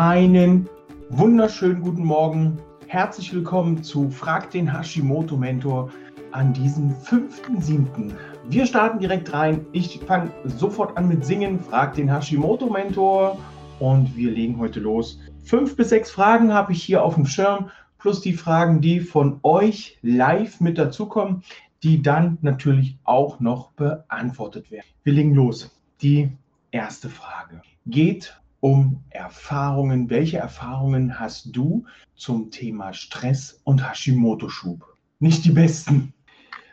Einen wunderschönen guten Morgen. Herzlich willkommen zu Frag den Hashimoto Mentor an diesem 5.7. Wir starten direkt rein. Ich fange sofort an mit Singen. Frag den Hashimoto Mentor und wir legen heute los. Fünf bis sechs Fragen habe ich hier auf dem Schirm, plus die Fragen, die von euch live mit dazukommen, die dann natürlich auch noch beantwortet werden. Wir legen los. Die erste Frage geht um Erfahrungen. Welche Erfahrungen hast du zum Thema Stress und Hashimoto-Schub? Nicht die besten.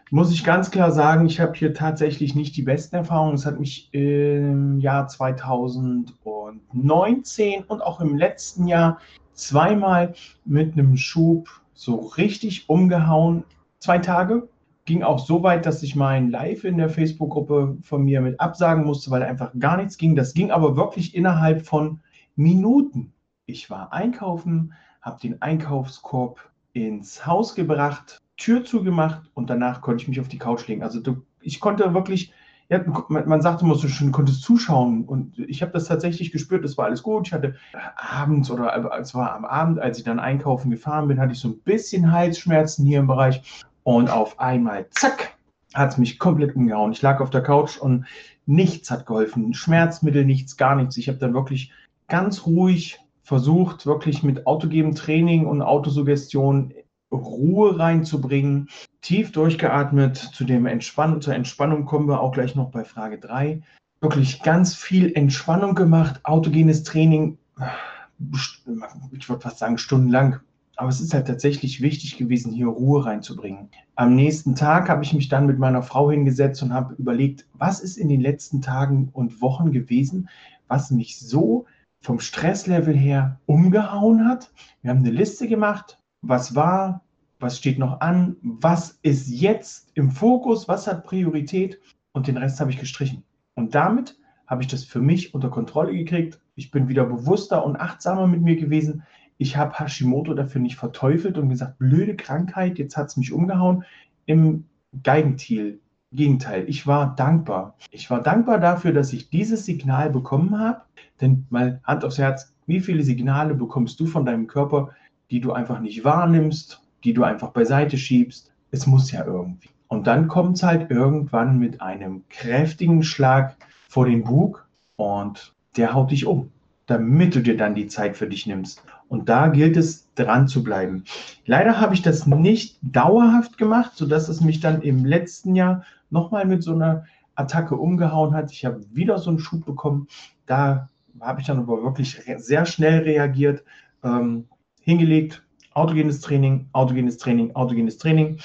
Muss ich ganz klar sagen, ich habe hier tatsächlich nicht die besten Erfahrungen. Es hat mich im Jahr 2019 und auch im letzten Jahr zweimal mit einem Schub so richtig umgehauen. Zwei Tage ging auch so weit, dass ich mein Live in der Facebook-Gruppe von mir mit absagen musste, weil einfach gar nichts ging. Das ging aber wirklich innerhalb von Minuten. Ich war einkaufen, habe den Einkaufskorb ins Haus gebracht, Tür zugemacht und danach konnte ich mich auf die Couch legen. Also du, ich konnte wirklich, ja, man, man sagte immer so schön, konntest zuschauen und ich habe das tatsächlich gespürt, das war alles gut. Ich hatte abends oder es war am Abend, als ich dann einkaufen gefahren bin, hatte ich so ein bisschen Halsschmerzen hier im Bereich und auf einmal, zack, hat es mich komplett umgehauen. Ich lag auf der Couch und nichts hat geholfen. Schmerzmittel, nichts, gar nichts. Ich habe dann wirklich ganz ruhig versucht, wirklich mit autogenem Training und Autosuggestion Ruhe reinzubringen, tief durchgeatmet, zu dem Entspannen, zur Entspannung kommen wir auch gleich noch bei Frage 3. Wirklich ganz viel Entspannung gemacht, autogenes Training, ich würde fast sagen stundenlang, aber es ist halt tatsächlich wichtig gewesen, hier Ruhe reinzubringen. Am nächsten Tag habe ich mich dann mit meiner Frau hingesetzt und habe überlegt, was ist in den letzten Tagen und Wochen gewesen, was mich so vom Stresslevel her umgehauen hat. Wir haben eine Liste gemacht, was war, was steht noch an, was ist jetzt im Fokus, was hat Priorität und den Rest habe ich gestrichen. Und damit habe ich das für mich unter Kontrolle gekriegt. Ich bin wieder bewusster und achtsamer mit mir gewesen ich habe Hashimoto dafür nicht verteufelt und gesagt, blöde Krankheit, jetzt hat es mich umgehauen. Im Geigentil, Gegenteil, ich war dankbar. Ich war dankbar dafür, dass ich dieses Signal bekommen habe. Denn mal Hand aufs Herz, wie viele Signale bekommst du von deinem Körper, die du einfach nicht wahrnimmst, die du einfach beiseite schiebst? Es muss ja irgendwie. Und dann kommt es halt irgendwann mit einem kräftigen Schlag vor den Bug und der haut dich um, damit du dir dann die Zeit für dich nimmst. Und da gilt es, dran zu bleiben. Leider habe ich das nicht dauerhaft gemacht, sodass es mich dann im letzten Jahr nochmal mit so einer Attacke umgehauen hat. Ich habe wieder so einen Schub bekommen. Da habe ich dann aber wirklich sehr schnell reagiert, ähm, hingelegt, autogenes Training, autogenes Training, autogenes Training.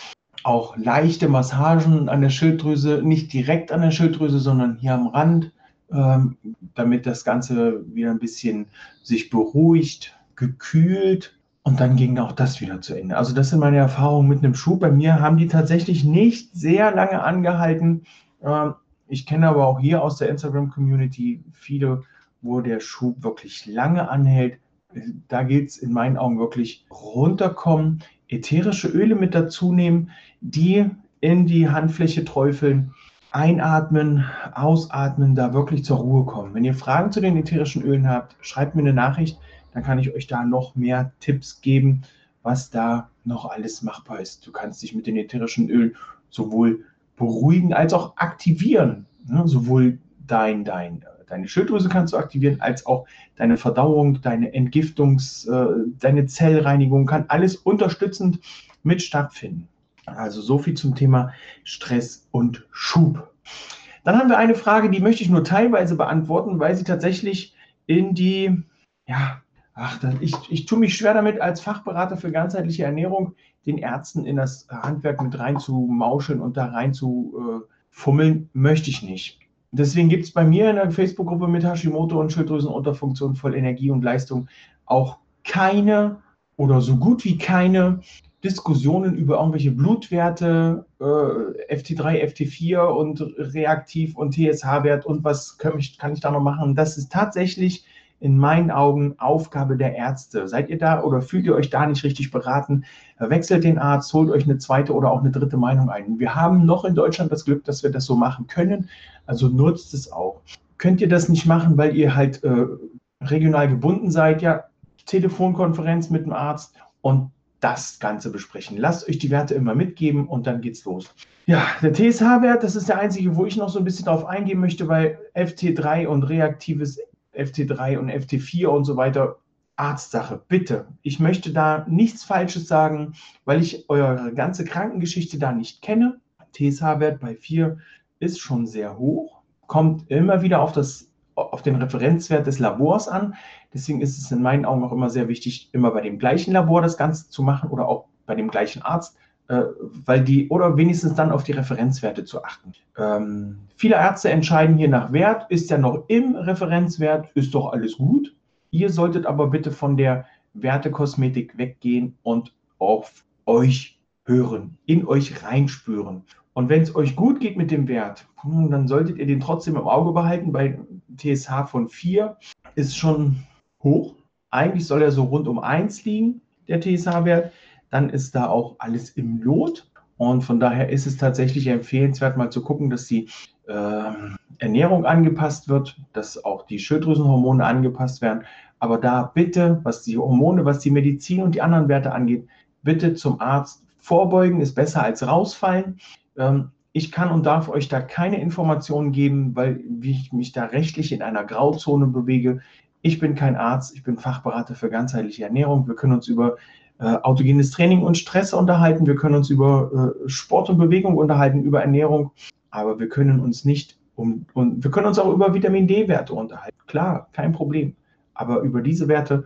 Auch leichte Massagen an der Schilddrüse, nicht direkt an der Schilddrüse, sondern hier am Rand, ähm, damit das Ganze wieder ein bisschen sich beruhigt, gekühlt und dann ging auch das wieder zu Ende. Also das sind meine Erfahrungen mit einem Schub. Bei mir haben die tatsächlich nicht sehr lange angehalten. Ähm, ich kenne aber auch hier aus der Instagram-Community viele, wo der Schub wirklich lange anhält. Da gilt es in meinen Augen wirklich runterkommen, ätherische Öle mit dazu nehmen, die in die Handfläche träufeln, einatmen, ausatmen, da wirklich zur Ruhe kommen. Wenn ihr Fragen zu den ätherischen Ölen habt, schreibt mir eine Nachricht dann kann ich euch da noch mehr Tipps geben, was da noch alles machbar ist. Du kannst dich mit dem ätherischen Öl sowohl beruhigen als auch aktivieren. Ne? Sowohl dein, dein, deine Schilddrüse kannst du aktivieren, als auch deine Verdauung, deine Entgiftungs-, äh, deine Zellreinigung kann alles unterstützend mit stattfinden. Also so viel zum Thema Stress und Schub. Dann haben wir eine Frage, die möchte ich nur teilweise beantworten, weil sie tatsächlich in die ja, Ach, ich, ich tue mich schwer damit, als Fachberater für ganzheitliche Ernährung den Ärzten in das Handwerk mit rein zu mauscheln und da rein zu äh, fummeln, möchte ich nicht. Deswegen gibt es bei mir in der Facebook-Gruppe mit Hashimoto und Schilddrüsenunterfunktion voll Energie und Leistung auch keine oder so gut wie keine Diskussionen über irgendwelche Blutwerte, äh, FT3, FT4 und reaktiv und TSH-Wert und was kann ich, kann ich da noch machen. Das ist tatsächlich in meinen Augen Aufgabe der Ärzte. Seid ihr da oder fühlt ihr euch da nicht richtig beraten? Wechselt den Arzt, holt euch eine zweite oder auch eine dritte Meinung ein. Wir haben noch in Deutschland das Glück, dass wir das so machen können. Also nutzt es auch. Könnt ihr das nicht machen, weil ihr halt äh, regional gebunden seid? Ja, Telefonkonferenz mit dem Arzt und das Ganze besprechen. Lasst euch die Werte immer mitgeben und dann geht's los. Ja, der TSH-Wert, das ist der einzige, wo ich noch so ein bisschen drauf eingehen möchte, weil FT3 und reaktives FT3 und FT4 und so weiter, Arztsache, bitte. Ich möchte da nichts Falsches sagen, weil ich eure ganze Krankengeschichte da nicht kenne. TSH-Wert bei 4 ist schon sehr hoch, kommt immer wieder auf, das, auf den Referenzwert des Labors an. Deswegen ist es in meinen Augen auch immer sehr wichtig, immer bei dem gleichen Labor das Ganze zu machen oder auch bei dem gleichen Arzt, äh, weil die oder wenigstens dann auf die Referenzwerte zu achten. Ähm, viele Ärzte entscheiden hier nach Wert, ist ja noch im Referenzwert, ist doch alles gut. Ihr solltet aber bitte von der Wertekosmetik weggehen und auf euch hören, in euch reinspüren. Und wenn es euch gut geht mit dem Wert, hm, dann solltet ihr den trotzdem im Auge behalten. Bei TSH von 4 ist schon hoch. Eigentlich soll er so rund um 1 liegen, der TSH-Wert. Dann ist da auch alles im Lot. Und von daher ist es tatsächlich empfehlenswert, mal zu gucken, dass die äh, Ernährung angepasst wird, dass auch die Schilddrüsenhormone angepasst werden. Aber da bitte, was die Hormone, was die Medizin und die anderen Werte angeht, bitte zum Arzt vorbeugen, ist besser als rausfallen. Ähm, ich kann und darf euch da keine Informationen geben, weil ich mich da rechtlich in einer Grauzone bewege. Ich bin kein Arzt, ich bin Fachberater für ganzheitliche Ernährung. Wir können uns über äh, autogenes Training und Stress unterhalten, wir können uns über äh, Sport und Bewegung unterhalten, über Ernährung, aber wir können uns nicht um, und wir können uns auch über Vitamin D-Werte unterhalten. Klar, kein Problem. Aber über diese Werte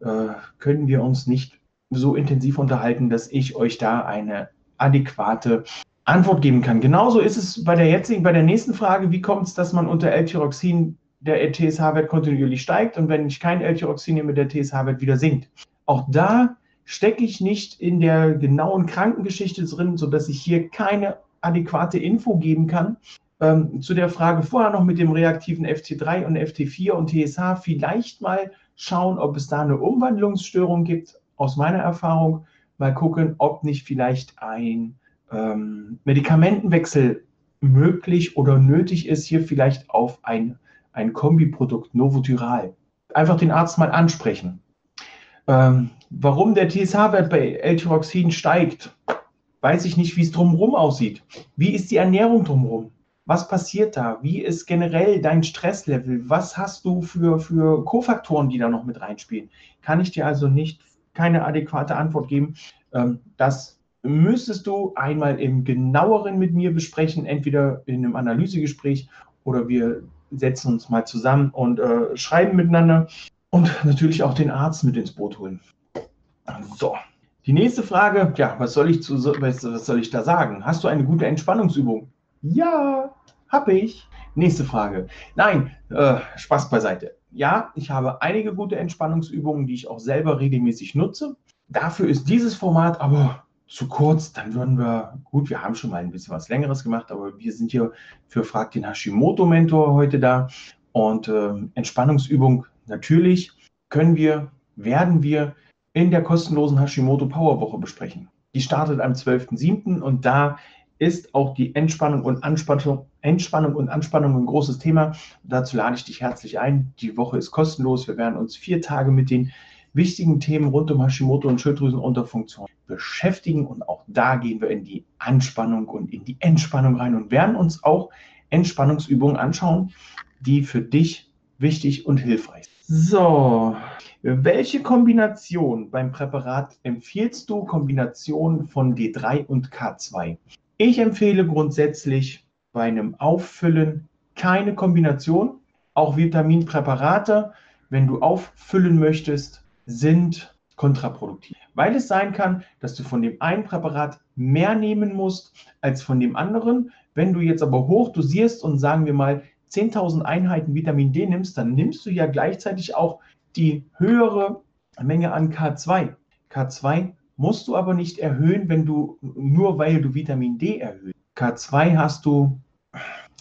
äh, können wir uns nicht so intensiv unterhalten, dass ich euch da eine adäquate Antwort geben kann. Genauso ist es bei der jetzigen, bei der nächsten Frage, wie kommt es, dass man unter L-Tyroxin der TSH-Wert kontinuierlich steigt und wenn ich kein L-Tyroxin nehme, der TSH-Wert wieder sinkt. Auch da stecke ich nicht in der genauen Krankengeschichte drin, sodass ich hier keine adäquate Info geben kann. Ähm, zu der Frage vorher noch mit dem reaktiven FT3 und FT4 und TSH vielleicht mal schauen, ob es da eine Umwandlungsstörung gibt. Aus meiner Erfahrung mal gucken, ob nicht vielleicht ein ähm, Medikamentenwechsel möglich oder nötig ist, hier vielleicht auf ein, ein Kombiprodukt Novotyral. Einfach den Arzt mal ansprechen. Ähm, warum der TSH-Wert bei L-Tyroxin steigt, weiß ich nicht, wie es drumherum aussieht. Wie ist die Ernährung drumherum? Was passiert da? Wie ist generell dein Stresslevel? Was hast du für, für Kofaktoren, die da noch mit reinspielen? Kann ich dir also nicht keine adäquate Antwort geben. Ähm, das müsstest du einmal im genaueren mit mir besprechen, entweder in einem Analysegespräch oder wir setzen uns mal zusammen und äh, schreiben miteinander und natürlich auch den Arzt mit ins Boot holen. So, die nächste Frage, ja, was soll ich, zu, was, was soll ich da sagen? Hast du eine gute Entspannungsübung? Ja, habe ich. Nächste Frage. Nein, äh, Spaß beiseite. Ja, ich habe einige gute Entspannungsübungen, die ich auch selber regelmäßig nutze. Dafür ist dieses Format aber zu kurz, dann würden wir, gut, wir haben schon mal ein bisschen was Längeres gemacht, aber wir sind hier für Frag den Hashimoto-Mentor heute da. Und äh, Entspannungsübung natürlich können wir, werden wir in der kostenlosen Hashimoto Power Woche besprechen. Die startet am 12.07. und da ist auch die Entspannung und Anspannung, Entspannung und Anspannung ein großes Thema. Dazu lade ich dich herzlich ein. Die Woche ist kostenlos. Wir werden uns vier Tage mit den wichtigen Themen rund um Hashimoto und Schilddrüsenunterfunktion beschäftigen. Und auch da gehen wir in die Anspannung und in die Entspannung rein und werden uns auch Entspannungsübungen anschauen, die für dich wichtig und hilfreich sind. So, welche Kombination beim Präparat empfiehlst du? Kombination von D3 und K2. Ich empfehle grundsätzlich bei einem Auffüllen keine Kombination. Auch Vitaminpräparate, wenn du auffüllen möchtest, sind kontraproduktiv, weil es sein kann, dass du von dem einen Präparat mehr nehmen musst als von dem anderen. Wenn du jetzt aber hoch dosierst und sagen wir mal 10.000 Einheiten Vitamin D nimmst, dann nimmst du ja gleichzeitig auch die höhere Menge an K2. K2 musst du aber nicht erhöhen, wenn du nur weil du Vitamin D erhöhst. K2 hast du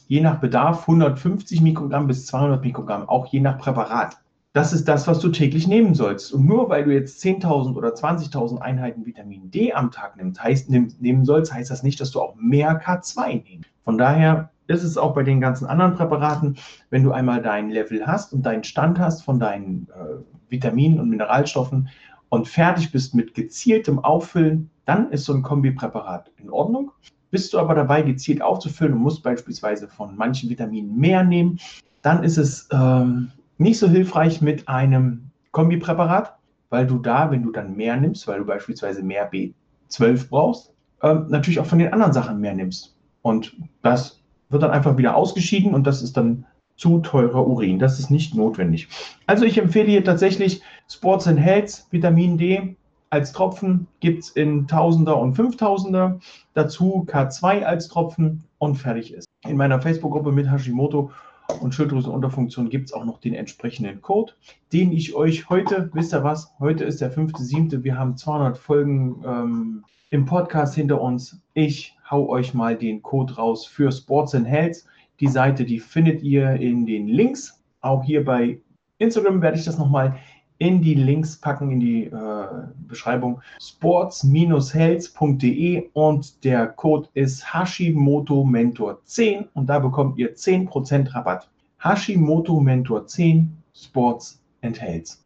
je nach Bedarf 150 Mikrogramm bis 200 Mikrogramm, auch je nach Präparat das ist das, was du täglich nehmen sollst. Und nur weil du jetzt 10.000 oder 20.000 Einheiten Vitamin D am Tag nimmst, heißt, nimm, nehmen sollst, heißt das nicht, dass du auch mehr K2 nimmst. Von daher ist es auch bei den ganzen anderen Präparaten, wenn du einmal dein Level hast und deinen Stand hast von deinen äh, Vitaminen und Mineralstoffen und fertig bist mit gezieltem Auffüllen, dann ist so ein Kombipräparat in Ordnung. Bist du aber dabei, gezielt aufzufüllen und musst beispielsweise von manchen Vitaminen mehr nehmen, dann ist es ähm, nicht so hilfreich mit einem Kombipräparat, weil du da, wenn du dann mehr nimmst, weil du beispielsweise mehr B12 brauchst, ähm, natürlich auch von den anderen Sachen mehr nimmst. Und das wird dann einfach wieder ausgeschieden und das ist dann zu teurer Urin. Das ist nicht notwendig. Also ich empfehle hier tatsächlich Sports and Health, Vitamin D als Tropfen gibt es in Tausender und Fünftausender. Dazu K2 als Tropfen und fertig ist. In meiner Facebook-Gruppe mit Hashimoto und Schilddrüsenunterfunktion gibt es auch noch den entsprechenden Code, den ich euch heute, wisst ihr was, heute ist der 5.7., wir haben 200 Folgen ähm, im Podcast hinter uns. Ich hau euch mal den Code raus für Sports and Health. Die Seite, die findet ihr in den Links. Auch hier bei Instagram werde ich das nochmal in die Links packen, in die äh, Beschreibung. sports-health.de und der Code ist Hashimoto Mentor 10 und da bekommt ihr 10% Rabatt. Hashimoto Mentor 10 Sports and Health.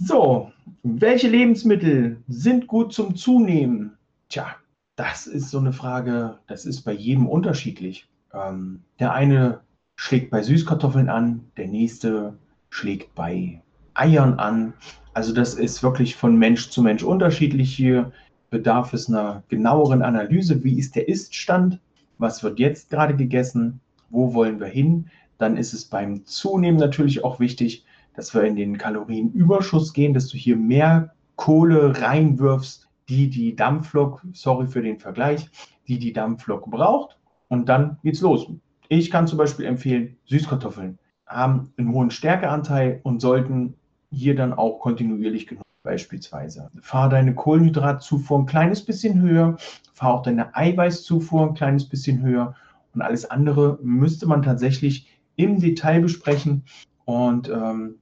So, welche Lebensmittel sind gut zum Zunehmen? Tja, das ist so eine Frage, das ist bei jedem unterschiedlich. Ähm, der eine schlägt bei Süßkartoffeln an, der nächste schlägt bei Eiern an. Also das ist wirklich von Mensch zu Mensch unterschiedlich. Hier bedarf es einer genaueren Analyse. Wie ist der Iststand? Was wird jetzt gerade gegessen? Wo wollen wir hin? Dann ist es beim Zunehmen natürlich auch wichtig, dass wir in den Kalorienüberschuss gehen, dass du hier mehr Kohle reinwirfst, die die Dampflok, sorry für den Vergleich, die die Dampflok braucht. Und dann geht's los. Ich kann zum Beispiel empfehlen, Süßkartoffeln haben einen hohen Stärkeanteil und sollten hier dann auch kontinuierlich genutzt beispielsweise. Fahr deine Kohlenhydratzufuhr ein kleines bisschen höher, fahr auch deine Eiweißzufuhr ein kleines bisschen höher und alles andere müsste man tatsächlich im Detail besprechen und ähm,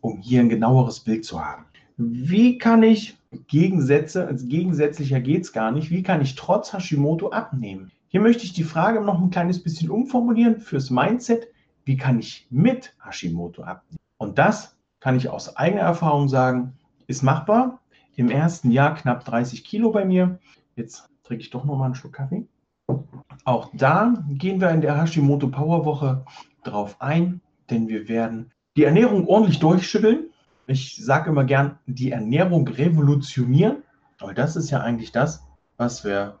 um hier ein genaueres Bild zu haben. Wie kann ich Gegensätze, als gegensätzlicher geht es gar nicht, wie kann ich trotz Hashimoto abnehmen? Hier möchte ich die Frage noch ein kleines bisschen umformulieren fürs Mindset. Wie kann ich mit Hashimoto abnehmen? Und das kann ich aus eigener Erfahrung sagen, ist machbar. Im ersten Jahr knapp 30 Kilo bei mir. Jetzt trinke ich doch noch mal einen Schluck Kaffee. Auch da gehen wir in der Hashimoto Power Woche drauf ein, denn wir werden die Ernährung ordentlich durchschütteln ich sage immer gern, die Ernährung revolutionieren, weil das ist ja eigentlich das, was wir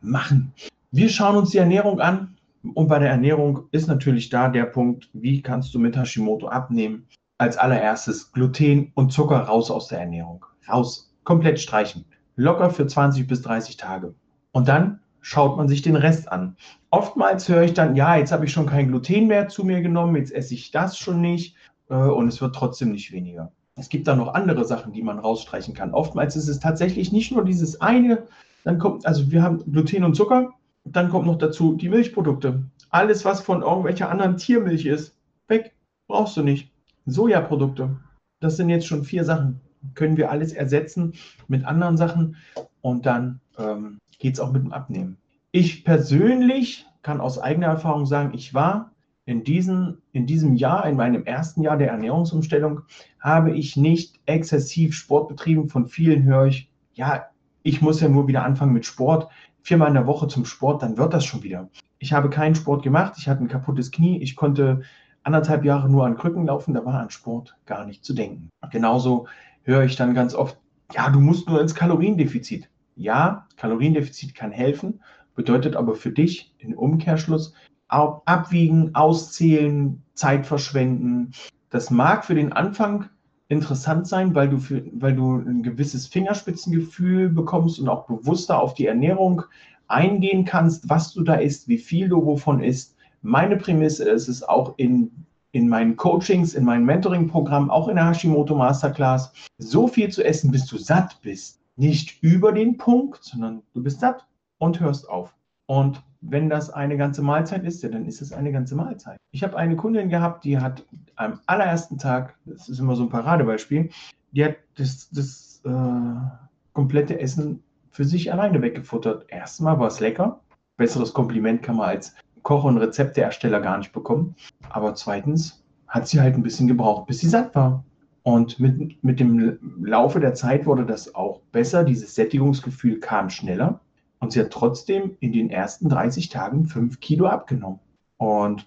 machen. Wir schauen uns die Ernährung an und bei der Ernährung ist natürlich da der Punkt, wie kannst du mit Hashimoto abnehmen? Als allererstes Gluten und Zucker raus aus der Ernährung. Raus, komplett streichen. Locker für 20 bis 30 Tage. Und dann schaut man sich den Rest an. Oftmals höre ich dann, ja, jetzt habe ich schon kein Gluten mehr zu mir genommen, jetzt esse ich das schon nicht äh, und es wird trotzdem nicht weniger. Es gibt da noch andere Sachen, die man rausstreichen kann. Oftmals ist es tatsächlich nicht nur dieses eine, dann kommt, also wir haben Gluten und Zucker, dann kommt noch dazu die Milchprodukte. Alles, was von irgendwelcher anderen Tiermilch ist, weg, brauchst du nicht. Sojaprodukte, das sind jetzt schon vier Sachen. Können wir alles ersetzen mit anderen Sachen und dann ähm, geht es auch mit dem Abnehmen. Ich persönlich kann aus eigener Erfahrung sagen, ich war in, diesen, in diesem Jahr, in meinem ersten Jahr der Ernährungsumstellung, habe ich nicht exzessiv Sport betrieben. Von vielen höre ich, ja, ich muss ja nur wieder anfangen mit Sport. Viermal in der Woche zum Sport, dann wird das schon wieder. Ich habe keinen Sport gemacht. Ich hatte ein kaputtes Knie. Ich konnte anderthalb Jahre nur an Krücken laufen. Da war an Sport gar nicht zu denken. Genauso höre ich dann ganz oft, ja, du musst nur ins Kaloriendefizit. Ja, Kaloriendefizit kann helfen, bedeutet aber für dich im Umkehrschluss, abwiegen, auszählen, Zeit verschwenden. Das mag für den Anfang interessant sein, weil du, für, weil du ein gewisses Fingerspitzengefühl bekommst und auch bewusster auf die Ernährung eingehen kannst, was du da isst, wie viel du wovon isst. Meine Prämisse ist es auch in, in meinen Coachings, in meinem Mentoring-Programm, auch in der Hashimoto Masterclass, so viel zu essen, bis du satt bist. Nicht über den Punkt, sondern du bist satt und hörst auf. Und wenn das eine ganze Mahlzeit ist, ja, dann ist es eine ganze Mahlzeit. Ich habe eine Kundin gehabt, die hat am allerersten Tag, das ist immer so ein Paradebeispiel, die hat das, das äh, komplette Essen für sich alleine weggefuttert. Erstmal war es lecker. Besseres Kompliment kann man als Koch- und Rezepteersteller gar nicht bekommen. Aber zweitens hat sie halt ein bisschen gebraucht, bis sie satt war. Und mit, mit dem Laufe der Zeit wurde das auch besser. Dieses Sättigungsgefühl kam schneller. Und sie hat trotzdem in den ersten 30 Tagen 5 Kilo abgenommen. Und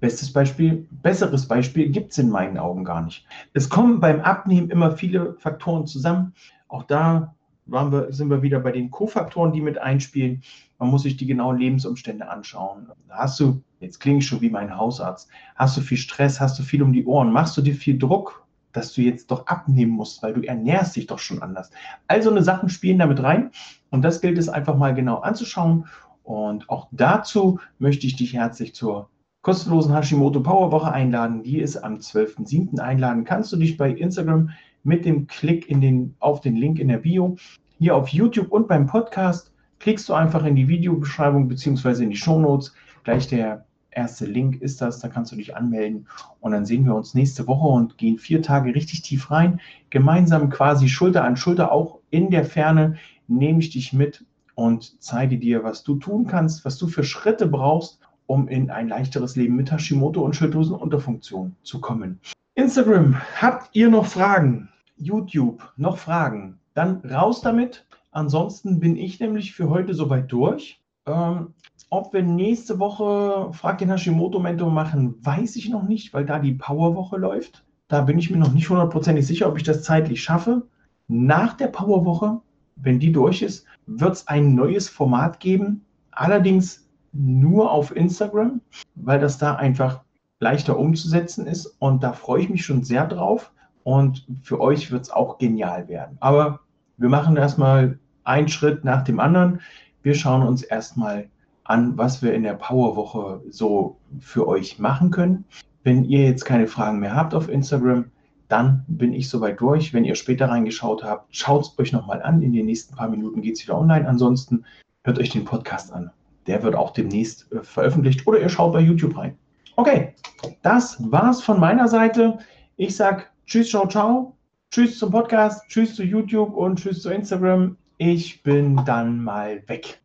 bestes Beispiel, besseres Beispiel gibt es in meinen Augen gar nicht. Es kommen beim Abnehmen immer viele Faktoren zusammen. Auch da wir, sind wir wieder bei den Kofaktoren, die mit einspielen. Man muss sich die genauen Lebensumstände anschauen. Hast du, jetzt klinge ich schon wie mein Hausarzt, hast du viel Stress, hast du viel um die Ohren, machst du dir viel Druck, dass du jetzt doch abnehmen musst, weil du ernährst dich doch schon anders. Also eine Sachen spielen damit rein und das gilt es einfach mal genau anzuschauen. Und auch dazu möchte ich dich herzlich zur kostenlosen Hashimoto Power Woche einladen. Die ist am 12.07. einladen. Kannst du dich bei Instagram mit dem Klick in den, auf den Link in der Bio hier auf YouTube und beim Podcast klickst du einfach in die Videobeschreibung bzw. in die Shownotes. Gleich der erste Link ist das, da kannst du dich anmelden und dann sehen wir uns nächste Woche und gehen vier Tage richtig tief rein. Gemeinsam quasi Schulter an Schulter, auch in der Ferne nehme ich dich mit und zeige dir, was du tun kannst, was du für Schritte brauchst, um in ein leichteres Leben mit Hashimoto und Schilddrüsenunterfunktion zu kommen. Instagram, habt ihr noch Fragen? YouTube, noch Fragen? Dann raus damit. Ansonsten bin ich nämlich für heute soweit durch. Ähm, ob wir nächste Woche Frag den Hashimoto-Mentor machen, weiß ich noch nicht, weil da die Powerwoche läuft. Da bin ich mir noch nicht hundertprozentig sicher, ob ich das zeitlich schaffe. Nach der Powerwoche, wenn die durch ist, wird es ein neues Format geben. Allerdings nur auf Instagram, weil das da einfach leichter umzusetzen ist. Und da freue ich mich schon sehr drauf. Und für euch wird es auch genial werden. Aber wir machen erstmal einen Schritt nach dem anderen. Wir schauen uns erstmal an, was wir in der Powerwoche so für euch machen können. Wenn ihr jetzt keine Fragen mehr habt auf Instagram, dann bin ich soweit durch. Wenn ihr später reingeschaut habt, schaut es euch nochmal an. In den nächsten paar Minuten geht es wieder online. Ansonsten hört euch den Podcast an. Der wird auch demnächst äh, veröffentlicht oder ihr schaut bei YouTube rein. Okay, das war's von meiner Seite. Ich sag Tschüss, ciao, ciao. Tschüss zum Podcast, tschüss zu YouTube und tschüss zu Instagram. Ich bin dann mal weg.